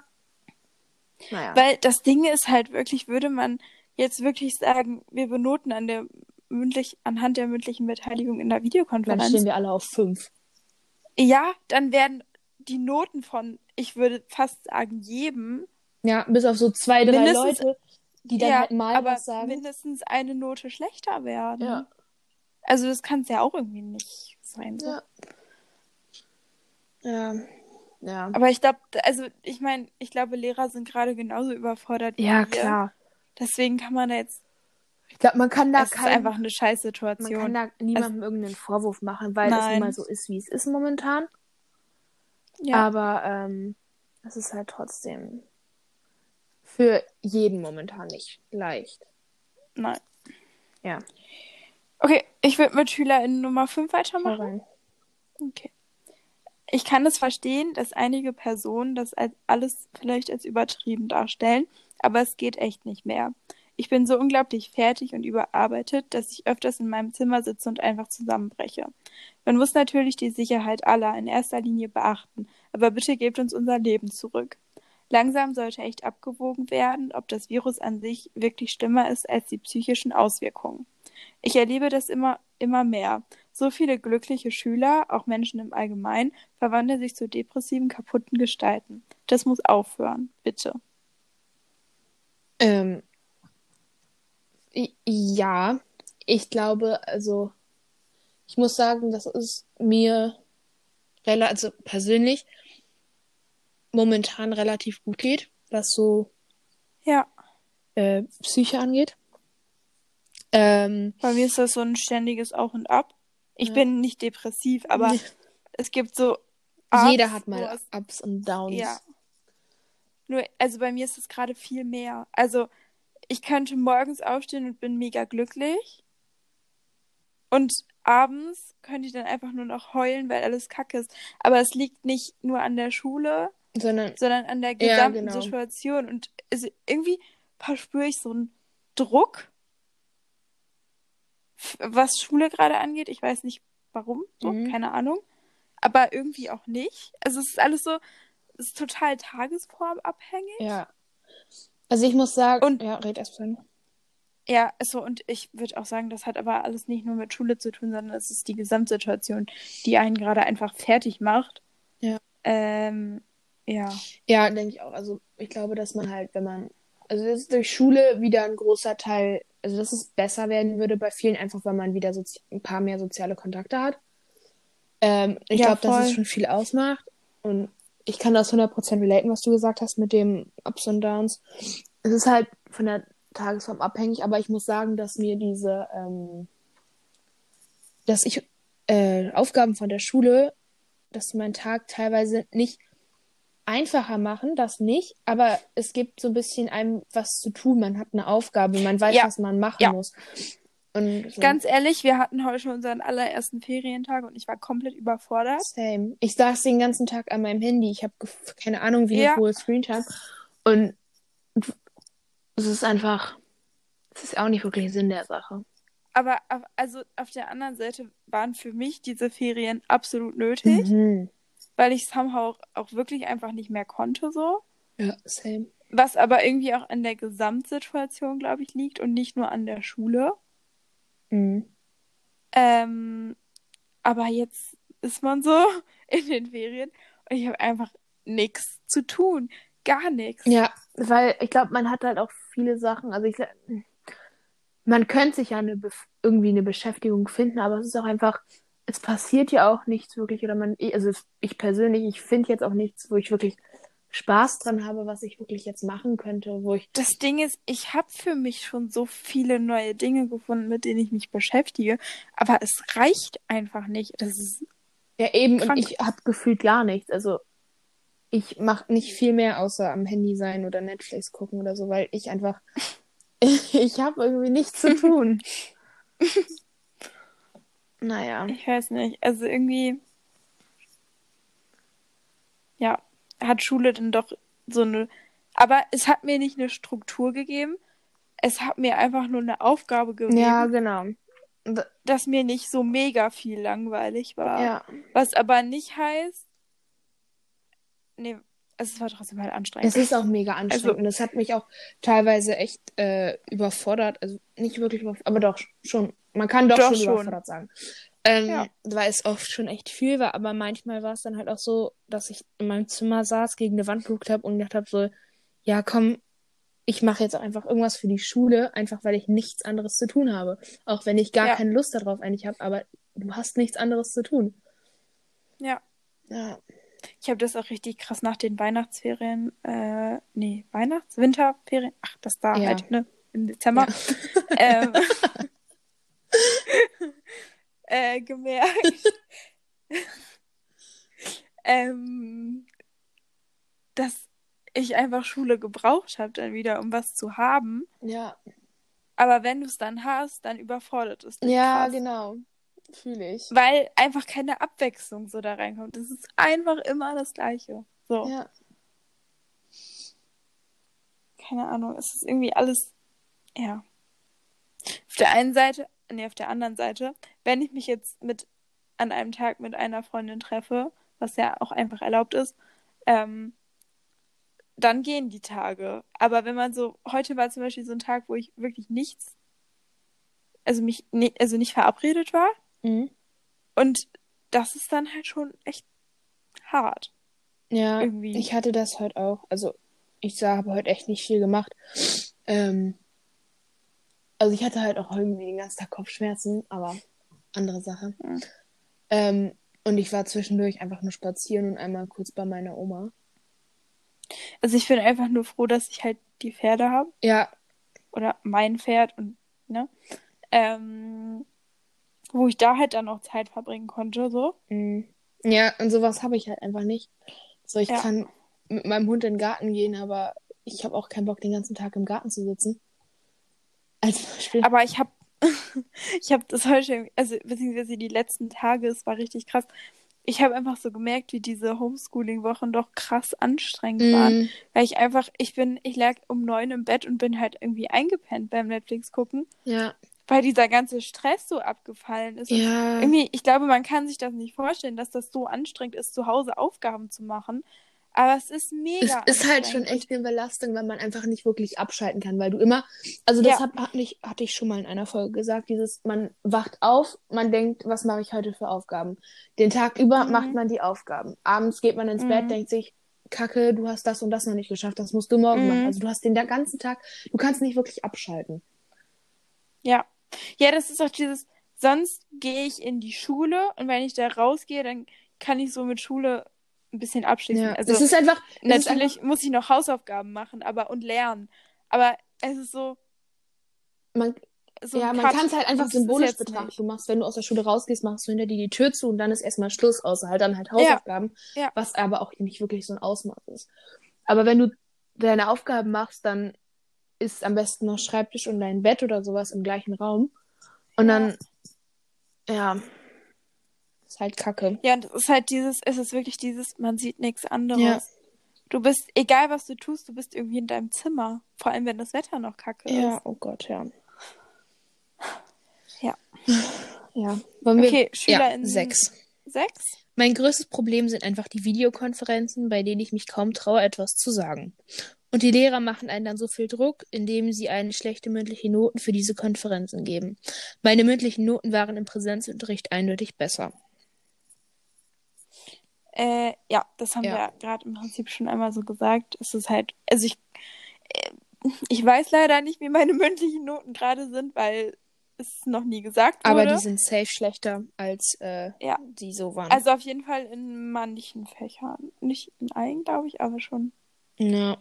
Naja.
Weil das Ding ist halt wirklich, würde man jetzt wirklich sagen, wir benoten an der mündlich, anhand der mündlichen Beteiligung in der
dann
Videokonferenz.
stehen wir alle auf fünf.
Ja, dann werden die Noten von, ich würde fast sagen, jedem,
Ja, bis auf so zwei, drei
Mindestens-
Leute, die dann
ja,
halt mal
aber
was sagen.
mindestens eine Note schlechter werden.
Ja.
Also das kann es ja auch irgendwie nicht sein. So.
Ja. Ja. Ja.
Aber ich glaube, also ich meine, ich glaube, Lehrer sind gerade genauso überfordert wie
Ja, klar.
Deswegen kann man da jetzt,
Ich glaube, man kann da
es ist
kein,
einfach eine
man kann
Scheißsituation.
da niemandem irgendeinen Vorwurf machen, weil es nun mal so ist, wie es ist momentan.
Ja,
Aber ähm, es ist halt trotzdem für jeden momentan nicht leicht.
nein.
Ja.
Okay, ich würde mit SchülerInnen Nummer 5 weitermachen. Okay. Ich kann es verstehen, dass einige Personen das alles vielleicht als übertrieben darstellen, aber es geht echt nicht mehr. Ich bin so unglaublich fertig und überarbeitet, dass ich öfters in meinem Zimmer sitze und einfach zusammenbreche. Man muss natürlich die Sicherheit aller in erster Linie beachten, aber bitte gebt uns unser Leben zurück. Langsam sollte echt abgewogen werden, ob das Virus an sich wirklich schlimmer ist als die psychischen Auswirkungen. Ich erlebe das immer, immer mehr. So viele glückliche Schüler, auch Menschen im Allgemeinen, verwandeln sich zu depressiven, kaputten Gestalten. Das muss aufhören, bitte.
Ähm, ja, ich glaube, also ich muss sagen, dass es mir rela also persönlich momentan relativ gut geht, was so
Ja,
äh, Psyche angeht. Ähm,
bei mir ist das so ein ständiges Auf und Ab. Ich
Ja.
bin nicht depressiv, aber es gibt so.
jeder
Ups,
hat
wo
mal Ups und Downs.
Ja. Nur, also bei mir ist es gerade viel mehr. Also, ich könnte morgens aufstehen und bin mega glücklich. Und abends könnte ich dann einfach nur noch heulen, weil alles kacke ist. Aber es liegt nicht nur an der Schule,
Sondern,
sondern an der
Ja,
gesamten
genau.
Situation. Und irgendwie verspüre ich so einen Druck, was Schule gerade angeht. Ich weiß nicht warum, so,
Mhm.
keine Ahnung. Aber irgendwie auch nicht. Also es ist alles so, es ist total tagesformabhängig.
ja. Also ich muss sagen,
Und-
ja, red erst mal.
Ja, so und ich würde auch sagen, das hat aber alles nicht nur mit Schule zu tun, sondern es ist die Gesamtsituation, die einen gerade einfach fertig macht.
Ja.
Ähm, ja.
Ja, denke ich auch. Also ich glaube, dass man halt, wenn man, also das ist durch Schule wieder ein großer Teil, also dass es besser werden würde bei vielen, einfach weil man wieder ein paar mehr soziale Kontakte hat. Ähm, ich
Ja,
glaube, dass es schon viel ausmacht. Und ich kann das 100% relaten, was du gesagt hast mit dem Ups und Downs. Es ist halt von der Tagesform abhängig, aber ich muss sagen, dass mir diese, ähm, dass ich äh, Aufgaben von der Schule, dass die meinen Tag teilweise nicht einfacher machen, das nicht, aber es gibt so ein bisschen einem was zu tun. Man hat eine Aufgabe, man weiß,
Ja.
was man machen
Ja.
muss. Und so.
Ganz ehrlich, wir hatten heute unseren allerersten Ferientag und ich war komplett überfordert.
Same. Ich saß den ganzen Tag an meinem Handy. Ich habe keine Ahnung, wie
Ja.
hohe Screentime. Und es ist einfach, es ist auch nicht wirklich Sinn der Sache.
Aber auf- also auf der anderen Seite waren für mich diese Ferien absolut nötig,
Mhm.
weil ich somehow auch, auch wirklich einfach nicht mehr konnte so.
Ja, same.
Was aber irgendwie auch an der Gesamtsituation, glaube ich, liegt und nicht nur an der Schule.
Mhm.
Ähm, aber jetzt ist man so in den Ferien und ich habe einfach nichts zu tun. Gar nichts.
Ja, weil ich glaube, man hat halt auch viele Sachen. Also ich man könnte sich ja eine irgendwie eine Beschäftigung finden, aber es ist auch einfach, es passiert ja auch nichts wirklich. Oder man, also ich persönlich, ich finde jetzt auch nichts, wo ich wirklich Spaß dran habe, was ich wirklich jetzt machen könnte, wo ich.
Das Ding ist, ich habe für mich schon so viele neue Dinge gefunden, mit denen ich mich beschäftige, aber es reicht einfach nicht. Das ist
ja eben krank. und ich habe gefühlt gar nichts. Also ich mache nicht viel mehr außer am Handy sein oder Netflix gucken oder so, weil ich einfach ich habe irgendwie nichts zu tun. naja.
Ich weiß nicht. Also irgendwie ja, hat Schule dann doch so eine. Aber es hat mir nicht eine Struktur gegeben. Es hat mir einfach nur eine Aufgabe gegeben.
Ja, genau.
Dass mir nicht so mega viel langweilig war.
Ja.
Was aber nicht heißt. Nee, es war trotzdem halt anstrengend.
Es ist auch mega anstrengend. Also, und es hat mich auch teilweise echt äh, überfordert. Also nicht wirklich überfordert, aber doch schon. Man kann doch, doch schon, schon überfordert sagen. Ähm, ja. Weil es oft schon echt viel war, aber manchmal war es dann halt auch so, dass ich in meinem Zimmer saß, gegen eine Wand geguckt habe und gedacht habe, so, ja komm, ich mache jetzt auch einfach irgendwas für die Schule, einfach weil ich nichts anderes zu tun habe. Auch wenn ich gar ja. keine Lust darauf eigentlich habe, aber du hast nichts anderes zu tun.
Ja.
Ja.
Ich habe das auch richtig krass nach den Weihnachtsferien, äh, nee, Weihnachts-, Winterferien, ach, das da ja. halt, ne, im Dezember. Ja. ähm, äh, gemerkt, ähm, dass ich einfach Schule gebraucht habe dann wieder, um was zu haben.
Ja.
Aber wenn du es dann hast, dann überfordert es dich.
Ja, krass. genau. Fühle ich.
Weil einfach keine Abwechslung so da reinkommt. Es ist einfach immer das Gleiche. So.
Ja.
Keine Ahnung. Es ist irgendwie alles. Ja. Auf der einen Seite nee, auf der anderen Seite, wenn ich mich jetzt mit an einem Tag mit einer Freundin treffe, was ja auch einfach erlaubt ist, ähm, dann gehen die Tage. Aber wenn man so, heute war zum Beispiel so ein Tag, wo ich wirklich nichts, also mich, ne, also nicht verabredet war.
Mhm.
Und das ist dann halt schon echt hart.
Ja, irgendwie. ich hatte das heute auch. Also ich habe heute echt nicht viel gemacht. Ähm, also ich hatte halt auch irgendwie den ganzen Tag Kopfschmerzen, aber andere Sache.
Mhm.
Ähm, und ich war zwischendurch einfach nur spazieren und einmal kurz bei meiner Oma.
Also ich bin einfach nur froh, dass ich halt die Pferde habe.
Ja.
Oder mein Pferd und, ne? Ähm, wo ich da halt dann auch Zeit verbringen konnte, so.
Mhm. Ja, und sowas habe ich halt einfach nicht. So, ich ja. kann mit meinem Hund in den Garten gehen, aber ich habe auch keinen Bock, den ganzen Tag im Garten zu sitzen. Als Beispiel.
Aber ich habe ich habe das heute, also beziehungsweise die letzten Tage, es war richtig krass. Ich habe einfach so gemerkt, wie diese Homeschooling-Wochen doch krass anstrengend mm. waren. Weil ich einfach, ich bin, ich lag um neun im Bett und bin halt irgendwie eingepennt beim Netflix gucken.
Ja.
Weil dieser ganze Stress so abgefallen ist.
Ja.
irgendwie, ich glaube, man kann sich das nicht vorstellen, dass das so anstrengend ist, zu Hause Aufgaben zu machen. Aber es ist mega.
Es ist halt schon echt eine Belastung, weil man einfach nicht wirklich abschalten kann, weil du immer, also das ja. hat, hat nicht, hatte ich schon mal in einer Folge gesagt, dieses, man wacht auf, man denkt, was mache ich heute für Aufgaben? Den Tag über mhm. macht man die Aufgaben. Abends geht man ins mhm. Bett, denkt sich, Kacke, du hast das und das noch nicht geschafft, das musst du morgen mhm. machen. Also du hast den ganzen Tag, du kannst nicht wirklich abschalten.
Ja. Ja, das ist auch dieses, sonst gehe ich in die Schule und wenn ich da rausgehe, dann kann ich so mit Schule ein bisschen abschließen. Ja, also,
es ist einfach.
Natürlich ist einfach... muss ich noch Hausaufgaben machen, aber und lernen. Aber es ist so.
Man, so ja, man kann es halt einfach symbolisch betrachten. Nicht. Du machst, wenn du aus der Schule rausgehst, machst du hinter dir die Tür zu und dann ist erstmal Schluss, außer halt dann halt Hausaufgaben,
ja. Ja.
was aber auch nicht wirklich so ein Ausmaß ist. Aber wenn du deine Aufgaben machst, dann ist am besten noch Schreibtisch und dein Bett oder sowas im gleichen Raum. Und dann, ja, ist halt kacke.
Ja, und es ist halt dieses, es ist wirklich dieses, man sieht nichts anderes. Ja. Du bist, egal was du tust, du bist irgendwie in deinem Zimmer. Vor allem, wenn das Wetter noch kacke
ja, ist. Ja, oh Gott, ja.
Ja.
Ja.
Wollen wir... Okay, Schüler
ja, in sechs.
Sechs?
Mein größtes Problem sind einfach die Videokonferenzen, bei denen ich mich kaum traue, etwas zu sagen. Und die Lehrer machen einen dann so viel Druck, indem sie einen schlechte mündliche Noten für diese Konferenzen geben. Meine mündlichen Noten waren im Präsenzunterricht eindeutig besser.
Äh, ja, das haben
Ja.
wir gerade im Prinzip schon einmal so gesagt. Es ist halt, also ich, äh, ich weiß leider nicht, wie meine mündlichen Noten gerade sind, weil es noch nie gesagt wurde.
Aber die sind safe schlechter, als äh,
Ja.
die so waren.
also auf jeden Fall in manchen Fächern. Nicht in allen, glaube ich, aber schon.
ja.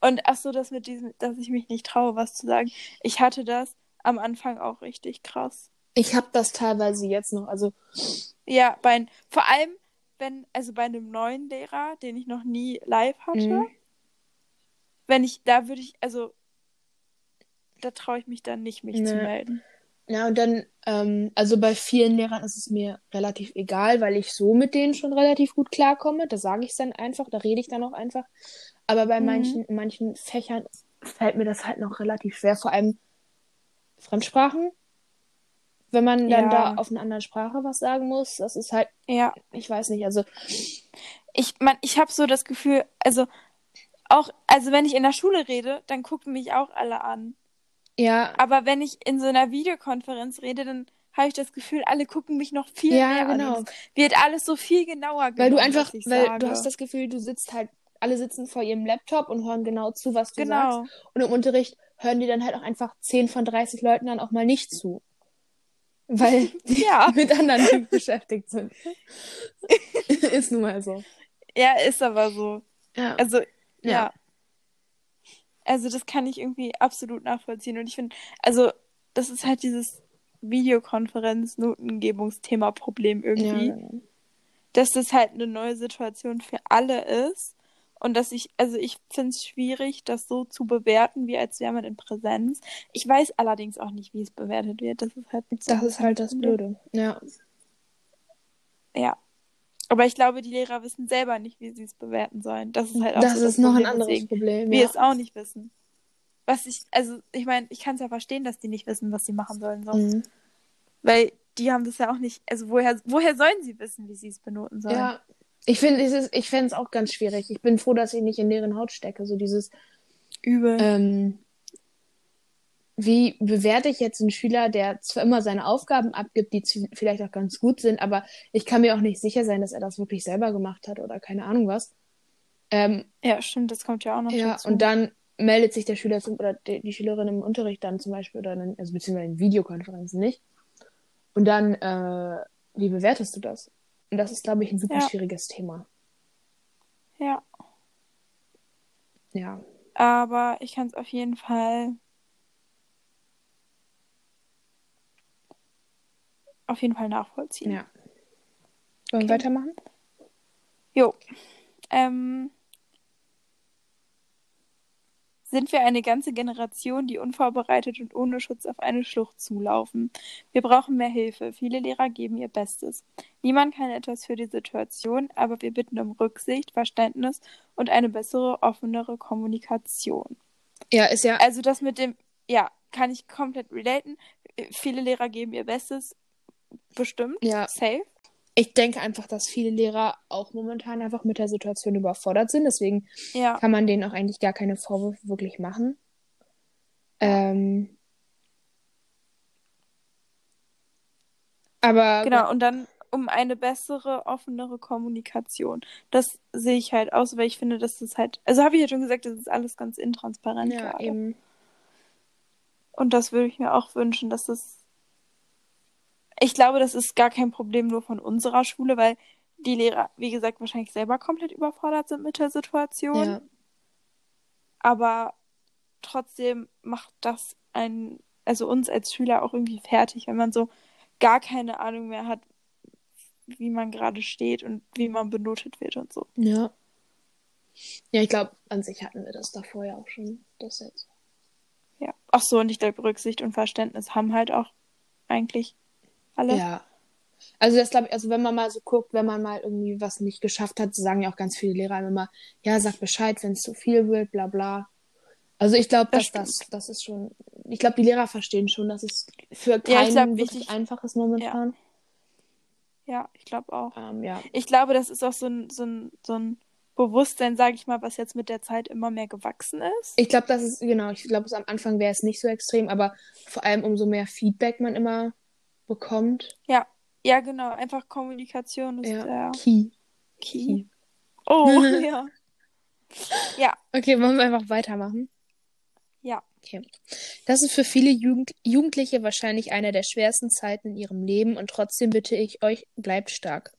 Und ach so, das mit diesem, dass ich mich nicht traue, was zu sagen. Ich hatte das am Anfang auch richtig krass.
Ich habe das teilweise jetzt noch, also
Ja, bei, vor allem, wenn, also bei einem neuen Lehrer, den ich noch nie live hatte,
Mhm.
wenn ich, da würde ich, also, da traue ich mich dann nicht, mich zu
Nee.
melden.
Ja, und dann, ähm, also bei vielen Lehrern ist es mir relativ egal, weil ich so mit denen schon relativ gut klarkomme. Da sage ich es dann einfach, da rede ich dann auch einfach. Aber bei
Mhm.
manchen, manchen Fächern fällt mir das halt noch relativ schwer, vor allem Fremdsprachen. Wenn man dann
Ja.
da auf einer anderen Sprache was sagen muss, das ist halt,
Ja,
ich weiß nicht, also
ich, man, ich habe so das Gefühl, also, auch, also wenn ich in der Schule rede, dann gucken mich auch alle an.
ja,
Aber wenn ich in so einer Videokonferenz rede, dann habe ich das Gefühl, alle gucken mich noch viel
Ja,
mehr
genau.
an. Wird alles so viel genauer
weil du einfach, weil
sage.
du hast das Gefühl, du sitzt halt, alle sitzen vor ihrem Laptop und hören genau zu, was du
Genau.
sagst. Und im Unterricht hören die dann halt auch einfach 10 von 30 Leuten dann auch mal nicht zu. Weil die
Ja.
mit anderen Dingen beschäftigt sind. Ist nun mal so.
Ja, ist aber so.
Ja.
Also, ja.
Ja.
Also, das kann ich irgendwie absolut nachvollziehen. Und ich finde, also, das ist halt dieses Videokonferenz-Notengebungsthema-Problem irgendwie.
ja.
Dass das halt eine neue Situation für alle ist. Und dass ich, also ich finde es schwierig, das so zu bewerten, wie als wäre man in Präsenz. Ich weiß allerdings auch nicht, wie es bewertet wird. Das ist halt
Das ist halt das Blöde. Ja.
Ja. Aber ich glaube, die Lehrer wissen selber nicht, wie sie es bewerten sollen. Das ist halt auch
Das
so
ist noch ein
Problem,
anderes
weswegen
Problem.
wir
Ja.
es auch nicht wissen. Was ich, also ich meine, ich kann es ja verstehen, dass die nicht wissen, was sie machen sollen. So.
Mhm.
Weil die haben das ja auch nicht, also woher, woher sollen sie wissen, wie sie es benoten sollen?
Ja. Ich finde es ich fände es auch ganz schwierig. Ich bin froh, dass ich nicht in deren Haut stecke. So dieses,
Übel.
ähm, wie bewerte ich jetzt einen Schüler, der zwar immer seine Aufgaben abgibt, die vielleicht auch ganz gut sind, aber ich kann mir auch nicht sicher sein, dass er das wirklich selber gemacht hat oder keine Ahnung was. Ähm,
Ja, stimmt, das kommt ja auch noch
ja,
dazu.
und dann meldet sich der Schüler zum, oder die, die Schülerin im Unterricht dann zum Beispiel oder in, also beziehungsweise in Videokonferenzen nicht. Und dann, äh, wie bewertest du das? Und das ist, glaube ich, ein super
Ja.
schwieriges Thema.
Ja,
Ja.
aber ich kann es auf jeden Fall auf jeden Fall nachvollziehen.
Ja. Wollen wir
Okay.
weitermachen?
Jo. Ähm, sind wir eine ganze Generation, die unvorbereitet und ohne Schutz auf eine Schlucht zulaufen. Wir brauchen mehr Hilfe. Viele Lehrer geben ihr Bestes. Niemand kann etwas für die Situation, aber wir bitten um Rücksicht, Verständnis und eine bessere, offenere Kommunikation.
Ja, ist ja.
Also das mit dem, ja, kann ich komplett relaten. Viele Lehrer geben ihr Bestes, bestimmt,
Ja.
safe.
Ich denke einfach, dass viele Lehrer auch momentan einfach mit der Situation überfordert sind. Deswegen
Ja,
kann man denen auch eigentlich gar keine Vorwürfe wirklich machen. Ähm, aber
Genau, und dann um eine bessere, offenere Kommunikation. Das sehe ich halt aus, weil ich finde, dass das halt, also habe ich ja schon gesagt, das ist alles ganz intransparent
ja,
gerade.
eben.
Und das würde ich mir auch wünschen, dass das. Ich glaube, das ist gar kein Problem nur von unserer Schule, weil die Lehrer, wie gesagt, wahrscheinlich selber komplett überfordert sind mit der Situation.
Ja,
Aber trotzdem macht das ein, also uns als Schüler auch irgendwie fertig, wenn man so gar keine Ahnung mehr hat, wie man gerade steht und wie man benotet wird und so.
ja. Ja, ich glaube, an sich hatten wir das davor ja auch schon. Das jetzt.
Ja. Ach so, und ich glaube, Rücksicht und Verständnis haben halt auch eigentlich alle.
Ja. Also das glaube ich, also wenn man mal so guckt, wenn man mal irgendwie was nicht geschafft hat, sagen ja auch ganz viele Lehrer immer, ja, sag Bescheid, wenn es zu viel wird, bla bla. Also ich glaube,
Das
dass das, das ist schon, ich glaube, die Lehrer verstehen schon, dass es für keinen
Ja, glaub,
wirklich einfach ist momentan.
Ja, ich glaube auch.
Ähm, ja.
Ich glaube, das ist auch so ein, so ein, so ein Bewusstsein, sage ich mal, was jetzt mit der Zeit immer mehr gewachsen ist.
Ich glaube, das ist, genau, ich glaube, am Anfang wäre es nicht so extrem, aber vor allem umso mehr Feedback man immer bekommt,
Ja. Ja, genau. Einfach Kommunikation ist
Ja,
der
Key.
Key.
Key.
Oh, ja. Ja,
Okay, wollen wir einfach weitermachen? Okay. Das ist für viele Jugend Jugendliche wahrscheinlich eine der schwersten Zeiten in ihrem Leben und trotzdem bitte ich euch, bleibt stark.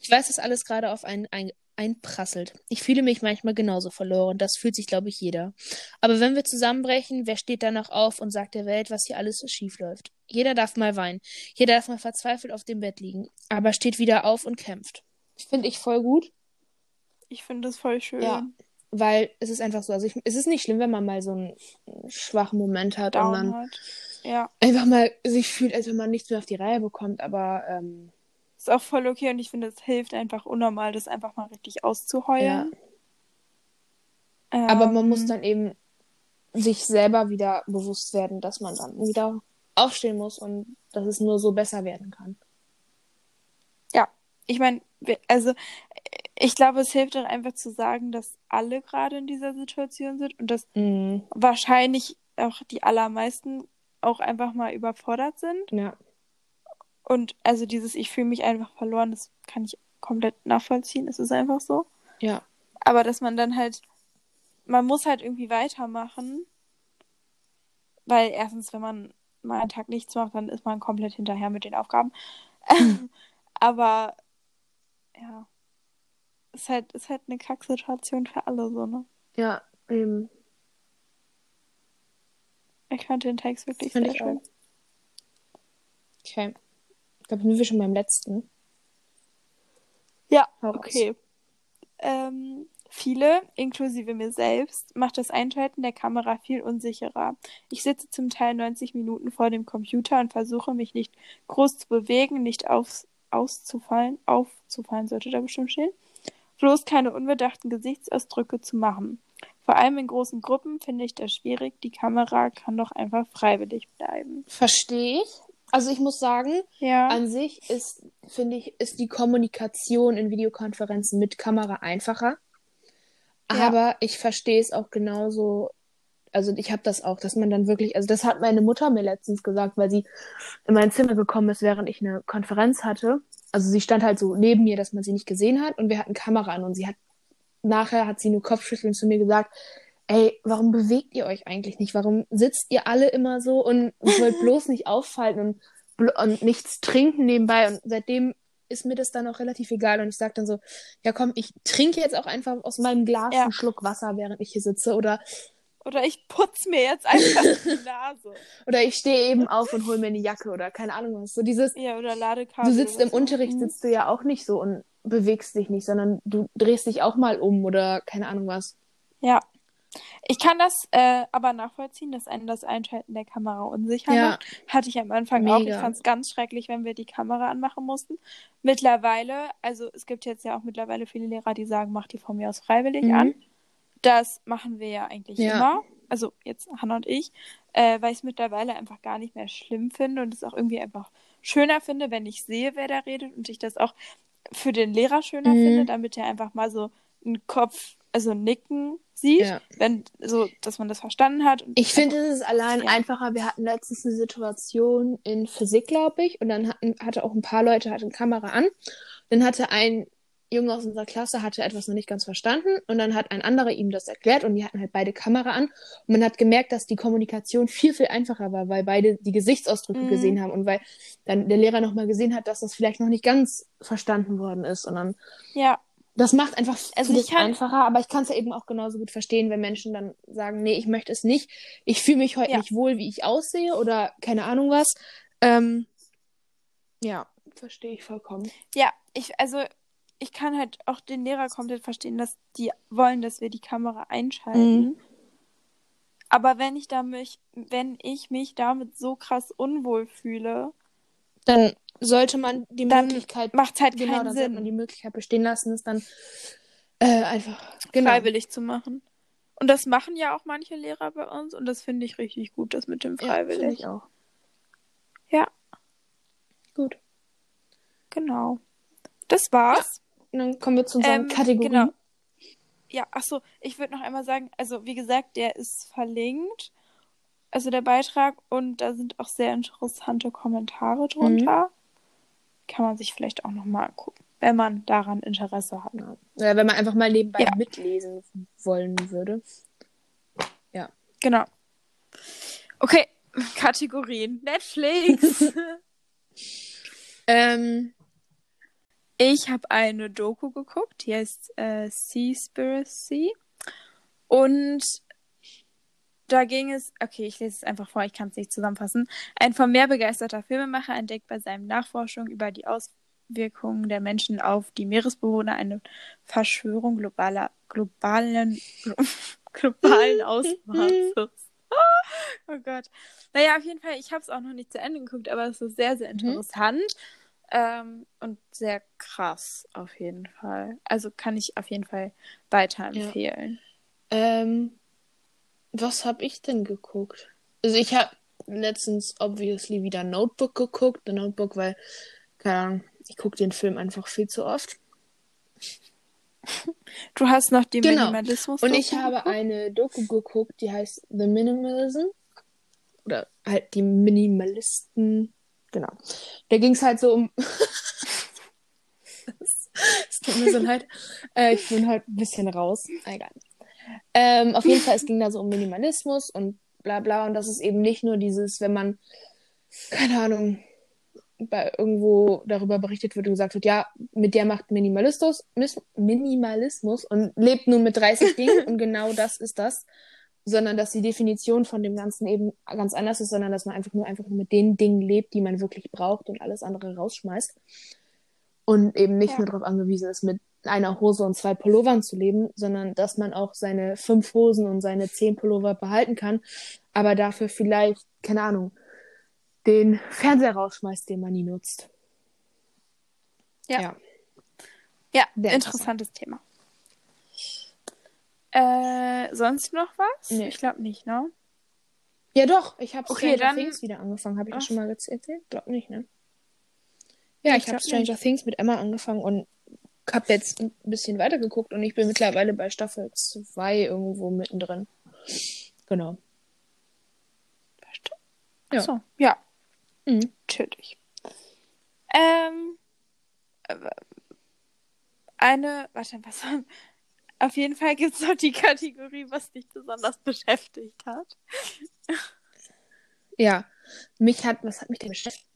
Ich weiß, dass alles gerade auf einen ein einprasselt. Ich fühle mich manchmal genauso verloren. Das fühlt sich, glaube ich, jeder. Aber wenn wir zusammenbrechen, wer steht danach auf und sagt der Welt, was hier alles so schief läuft? Jeder darf mal weinen. Jeder darf mal verzweifelt auf dem Bett liegen. Aber steht wieder auf und kämpft. Finde ich voll gut.
Ich finde das voll schön.
Ja. Weil es ist einfach so, also ich, es ist nicht schlimm, wenn man mal so einen schwachen Moment hat und
Down
man
hat. Ja.
einfach mal sich fühlt, als wenn man nichts mehr auf die Reihe bekommt. Aber ähm,
Ist auch voll okay und ich finde, es hilft einfach unnormal, das einfach mal richtig auszuheulen.
aber man
Ähm,
muss dann eben sich selber wieder bewusst werden, dass man dann wieder aufstehen muss und dass es nur so besser werden kann.
ich meine, also ich glaube, es hilft auch einfach zu sagen, dass alle gerade in dieser Situation sind und dass
Mhm.
wahrscheinlich auch die allermeisten auch einfach mal überfordert sind.
Ja.
Und also dieses Ich fühle mich einfach verloren, das kann ich komplett nachvollziehen. Es ist einfach so.
Ja.
Aber dass man dann halt, man muss halt irgendwie weitermachen. Weil erstens, wenn man mal einen Tag nichts macht, dann ist man komplett hinterher mit den Aufgaben. Aber ja, ist halt, ist halt eine Kacksituation für alle so, ne?
Ja, eben.
Ich fand den Text wirklich sehr schön.
auch. Okay. Ich glaube, sind wir schon beim letzten.
Ja, okay. Ähm, viele, inklusive mir selbst, macht das Einschalten der Kamera viel unsicherer. Ich sitze zum Teil 90 Minuten vor dem Computer und versuche mich nicht groß zu bewegen, nicht aufs, auszufallen, aufzufallen sollte da bestimmt stehen, bloß keine unbedachten Gesichtsausdrücke zu machen. Vor allem in großen Gruppen finde ich das schwierig. Die Kamera kann doch einfach freiwillig bleiben.
Verstehe ich. Also ich muss sagen,
Ja.
an sich ist, finde ich, ist die Kommunikation in Videokonferenzen mit Kamera einfacher.
Ja.
Aber ich verstehe es auch genauso. Also ich habe das auch, dass man dann wirklich, also das hat meine Mutter mir letztens gesagt, weil sie in mein Zimmer gekommen ist, während ich eine Konferenz hatte. Also sie stand halt so neben mir, dass man sie nicht gesehen hat und wir hatten Kamera an und sie hat nachher hat sie nur Kopfschütteln zu mir gesagt, ey, warum bewegt ihr euch eigentlich nicht? Warum sitzt ihr alle immer so und wollt bloß nicht auffallen und, und nichts trinken nebenbei? Und seitdem ist mir das dann auch relativ egal und ich sage dann so, ja komm, ich trinke jetzt auch einfach aus meinem Glas
Ja.
einen Schluck Wasser, während ich hier sitze oder
Oder ich putze mir jetzt einfach die Nase.
oder ich stehe eben auf und hole mir eine Jacke oder keine Ahnung was. So dieses,
Ja, oder Ladekabel.
du sitzt im
so.
Unterricht, sitzt du ja auch nicht so und bewegst dich nicht, sondern du drehst dich auch mal um oder keine Ahnung was.
Ja. Ich kann das äh, aber nachvollziehen, dass einen das Einschalten der Kamera unsicher
Ja.
macht. Hatte ich am Anfang auch. Ich
Mega.
fand es ganz schrecklich, wenn wir die Kamera anmachen mussten. Mittlerweile, also es gibt jetzt ja auch mittlerweile viele Lehrer, die sagen, mach die von mir aus freiwillig
Mhm.
an. Das machen wir ja eigentlich
Ja.
immer. Also jetzt Hannah und ich, äh, weil ich es mittlerweile einfach gar nicht mehr schlimm finde und es auch irgendwie einfach schöner finde, wenn ich sehe, wer da redet und ich das auch für den Lehrer schöner
Mhm.
finde, damit er einfach mal so einen Kopf, also ein Nicken sieht,
Ja.
wenn so, dass man das verstanden hat. Und
Ich finde, es ist allein
Ja.
einfacher. Wir hatten letztens eine Situation in Physik, glaube ich, und dann hatten, hatte auch ein paar Leute hatten Kamera an. Dann hatte ein Junge aus unserer Klasse hatte etwas noch nicht ganz verstanden und dann hat ein anderer ihm das erklärt und die hatten halt beide Kamera an und man hat gemerkt, dass die Kommunikation viel viel einfacher war, weil beide die Gesichtsausdrücke
Mhm.
gesehen haben und weil dann der Lehrer noch mal gesehen hat, dass das vielleicht noch nicht ganz verstanden worden ist und dann
ja,
das macht einfach
Also
vieles
kann-
einfacher, aber ich kann es ja eben auch genauso gut verstehen, wenn Menschen dann sagen, nee, ich möchte es nicht. Ich fühle mich heute
Ja.
nicht wohl, wie ich aussehe oder keine Ahnung was. Ähm, ja, verstehe ich vollkommen.
ja, ich, also ich kann halt auch den Lehrer komplett verstehen, dass die wollen, dass wir die Kamera einschalten.
Mhm.
Aber wenn ich damit, wenn ich mich damit so krass unwohl fühle,
Dann sollte man die
Dann
Möglichkeit,
macht halt
genau,
keinen
dann sollte man
Sinn,
die Möglichkeit bestehen lassen, es dann äh, einfach genau.
freiwillig zu machen. Und das machen ja auch manche Lehrer bei uns und das finde ich richtig gut, das mit dem
Ja,
freiwillig.
ich auch.
Ja.
Gut.
Genau. Das war's.
Und dann kommen wir zu unseren
Ähm,
Kategorien.
genau. Ja, ach so, ich würde noch einmal sagen, also wie gesagt, der ist verlinkt, also der Beitrag, und da sind auch sehr interessante Kommentare drunter. kann man sich vielleicht auch nochmal angucken, wenn man daran Interesse hat.
Ja. Äh, wenn man einfach mal nebenbei
Ja.
mitlesen wollen würde.
Genau. Okay, Kategorien. Netflix.
Ähm,
ich habe eine Doku geguckt, die heißt äh, Seaspiracy. Und da ging es, okay, ich lese es einfach vor, ich kann es nicht zusammenfassen. Ein vom Meer begeisterter Filmemacher entdeckt bei seinen Nachforschungen über die Auswirkungen der Menschen auf die Meeresbewohner eine Verschwörung globaler, globalen, globalen Ausmaßes. Oh Gott. Naja, auf jeden Fall, ich habe es auch noch nicht zu Ende geguckt, aber es ist sehr, sehr
Mhm.
Ähm, und sehr krass, auf jeden Fall. Also kann ich auf jeden Fall weiterempfehlen.
ähm, was habe ich denn geguckt? Also ich habe letztens obviously wieder Notebook geguckt. The Notebook, weil, keine Ahnung, ich gucke den Film einfach viel zu oft.
Du hast noch den
Genau.
Minimalismus.
Und ich habe eine Doku geguckt, die heißt The Minimalism. Oder halt die Minimalisten. Genau. Da ging es halt so um. Es es tut mir so leid. Äh, ich bin halt ein bisschen raus. Egal. Ähm, auf jeden Fall, es ging da so um Minimalismus und bla bla. Und das ist eben nicht nur dieses, wenn man, keine Ahnung, bei irgendwo darüber berichtet wird und gesagt wird, ja, mit der macht Minimalismus, Minimalismus und lebt nur mit 30 Dingen und genau das ist das, sondern dass die Definition von dem Ganzen eben ganz anders ist, sondern dass man einfach nur einfach nur mit den Dingen lebt, die man wirklich braucht und alles andere rausschmeißt und eben nicht
Ja.
nur darauf angewiesen ist, mit einer Hose und zwei Pullovern zu leben, sondern dass man auch seine fünf Hosen und seine zehn Pullover behalten kann, aber dafür vielleicht, keine Ahnung, den Fernseher rausschmeißt, den man nie nutzt.
Ja.
ja.
Ja, interessantes Thema. Äh, sonst noch was?
Nee.
Ich glaube nicht, ne?
Ja, doch. Ich habe
Okay,
Stranger
dann-
Things wieder angefangen. Habe ich das schon mal erzählt? Glaub nicht, ne? Ja, ich,
ich
habe Stranger
nicht.
Things mit Emma angefangen und habe jetzt ein bisschen weitergeguckt und ich bin mittlerweile bei Staffel 2 irgendwo mittendrin. Genau. Ja.
Achso, ja,
Mhm.
chillig. Ähm, äh, eine, warte, was Auf jeden Fall gibt es noch die Kategorie, was dich besonders beschäftigt hat.
Ja. Mich hat, was hat mich denn beschäftigt?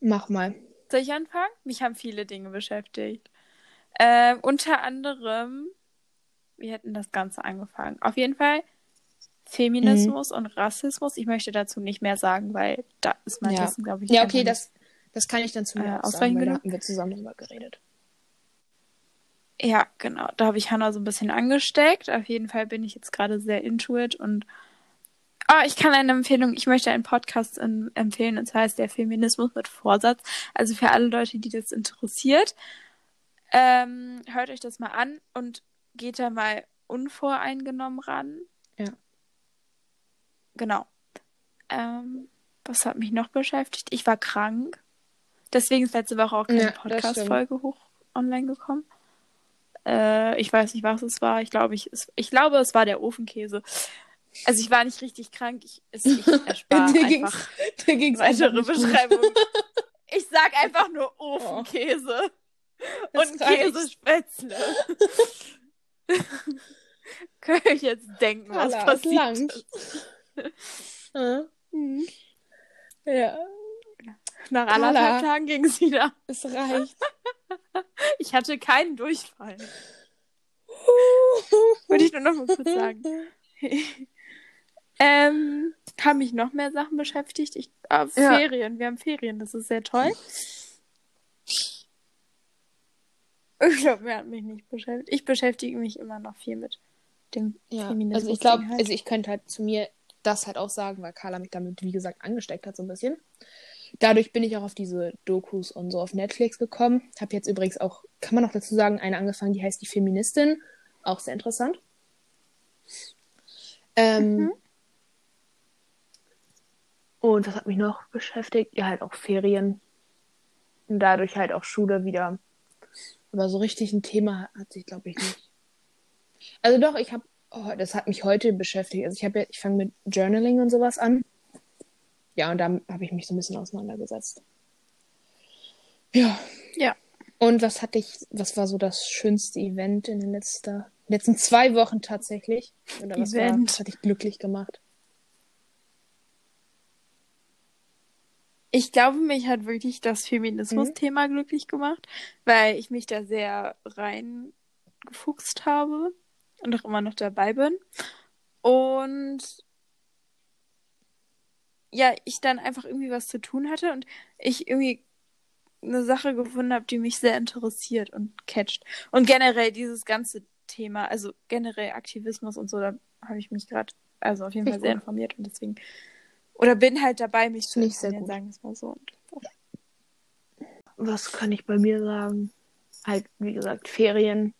Mach mal.
Soll ich anfangen? Mich haben viele Dinge beschäftigt. Ähm, unter anderem, wie hätten das Ganze angefangen? Auf jeden Fall Feminismus und Rassismus. Ich möchte dazu nicht mehr sagen, weil da ist mein
Ja.
Wissen, glaube ich.
Ja, okay, das, das kann ich dann zu mir
Äh,
auch sagen, weil da hatten wir zusammen drüber geredet.
Ja, genau. Da habe ich Hannah so ein bisschen angesteckt. Auf jeden Fall bin ich jetzt gerade sehr into it und Ah, ich kann eine Empfehlung, ich möchte einen Podcast in, empfehlen, und zwar heißt der Feminismus mit Vorsatz. Also für alle Leute, die das interessiert, ähm, hört euch das mal an und geht da mal unvoreingenommen ran.
Ja.
Genau. Ähm, was hat mich noch beschäftigt? Ich war krank. Deswegen ist letzte Woche auch keine
Ja,
Podcast-Folge hoch online gekommen. Äh, ich weiß nicht, was es war. Ich glaube, ich, es, ich glaube, es war der Ofenkäse. Also ich war nicht richtig krank. Ich, es, ich erspare
Dir
einfach
ging's- Dir ging's
weitere. Beschreibung. Ich sag einfach nur Ofenkäse
Das
und. Käsespätzle. Könnt ihr euch jetzt denken, was
Carla, es
passiert ist.
Ja.
Mhm.
ja,
Nach
Carla.
anderthalb Tagen ging es wieder.
es reicht.
Ich hatte keinen Durchfall. Würde ich nur noch mal kurz sagen. ähm, haben mich noch mehr Sachen beschäftigt. Ich,
Ja.
Ferien. Wir haben Ferien. Das ist sehr toll. Ich glaube, wir haben mich nicht beschäftigt. Ich beschäftige mich immer noch viel mit dem
Ja,
Feminismus.
also ich glaube,
halt.
also ich könnte halt zu mir das halt auch sagen, weil Carla mich damit, wie gesagt, angesteckt hat so ein bisschen. Dadurch bin ich auch auf diese Dokus und so auf Netflix gekommen. Habe jetzt übrigens auch, kann man noch dazu sagen, eine angefangen, die heißt Die Feministin. Auch sehr interessant. Ähm,
Mhm.
Und was hat mich noch beschäftigt? Ja, halt auch Ferien. Und dadurch halt auch Schule wieder. Aber so richtig ein Thema hat sich, glaube ich, nicht. Also doch, ich habe, oh, das hat mich heute beschäftigt. Also ich habe ja, ich fange mit Journaling und sowas an. Ja, und da habe ich mich so ein bisschen auseinandergesetzt. Ja.
Ja.
Und was hatte ich, was war so das schönste Event in den letzten, letzten zwei Wochen tatsächlich? Oder was, war,
Event.
was hat dich glücklich gemacht?
Ich glaube, mich hat wirklich das Feminismus-Thema glücklich gemacht, weil ich mich da sehr reingefuchst habe und auch immer noch dabei bin. Und ja, ich dann einfach irgendwie was zu tun hatte und ich irgendwie eine Sache gefunden habe, die mich sehr interessiert und catcht. Und generell dieses ganze Thema, also generell Aktivismus und so, da habe ich mich gerade, also auf jeden Fall sehr
gut.
informiert und deswegen, oder bin halt dabei, mich zu
ich sehr gut.
sagen wir es mal so.
Was kann ich bei mir sagen? Halt, wie gesagt, Ferien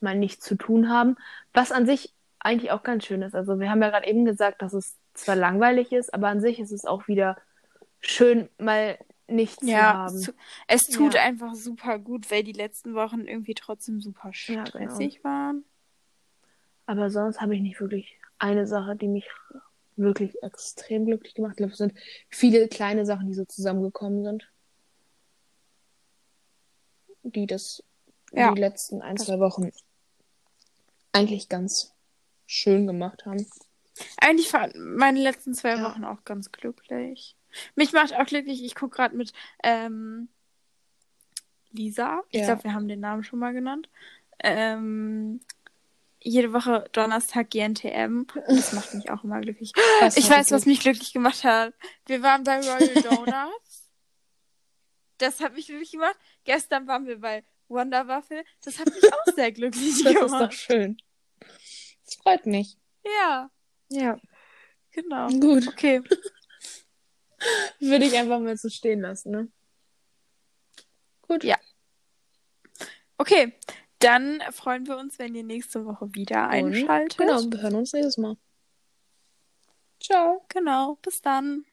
mal nichts zu tun haben. Was an sich eigentlich auch ganz schön ist. Also wir haben ja gerade eben gesagt, dass es zwar langweilig ist, aber an sich ist es auch wieder schön, mal nichts zu
ja,
haben.
es, tu- es tut
Ja.
einfach super gut, weil die letzten Wochen irgendwie trotzdem super
Ja, genau.
stressig waren.
Aber sonst habe ich nicht wirklich eine Sache, die mich wirklich extrem glücklich gemacht hat. Ich glaube, es sind viele kleine Sachen, die so zusammengekommen sind. Die das
Ja.
die letzten ein, zwei Wochen eigentlich ganz schön gemacht haben.
Eigentlich waren meine letzten zwei
Ja.
Wochen auch ganz glücklich. Mich macht auch glücklich, ich gucke gerade mit ähm, Lisa. Ich
Ja.
glaube, wir haben den Namen schon mal genannt. Ähm, jede Woche Donnerstag GNTM. Das macht mich auch immer glücklich.
Was
Ich weiß, was mich glücklich gemacht hat. Wir waren bei Royal Donuts. Das hat mich glücklich gemacht. Gestern waren wir bei Wonder Waffle. Das hat mich auch sehr glücklich
Das ist doch
gemacht.
schön. Das freut mich.
Ja,
Ja.
genau.
Gut.
Okay.
Würde ich einfach mal so stehen lassen, ne? Gut.
Ja. Okay, dann freuen wir uns, wenn ihr nächste Woche wieder einschaltet.
Genau, wir hören uns nächstes Mal. Ciao.
Genau, bis dann.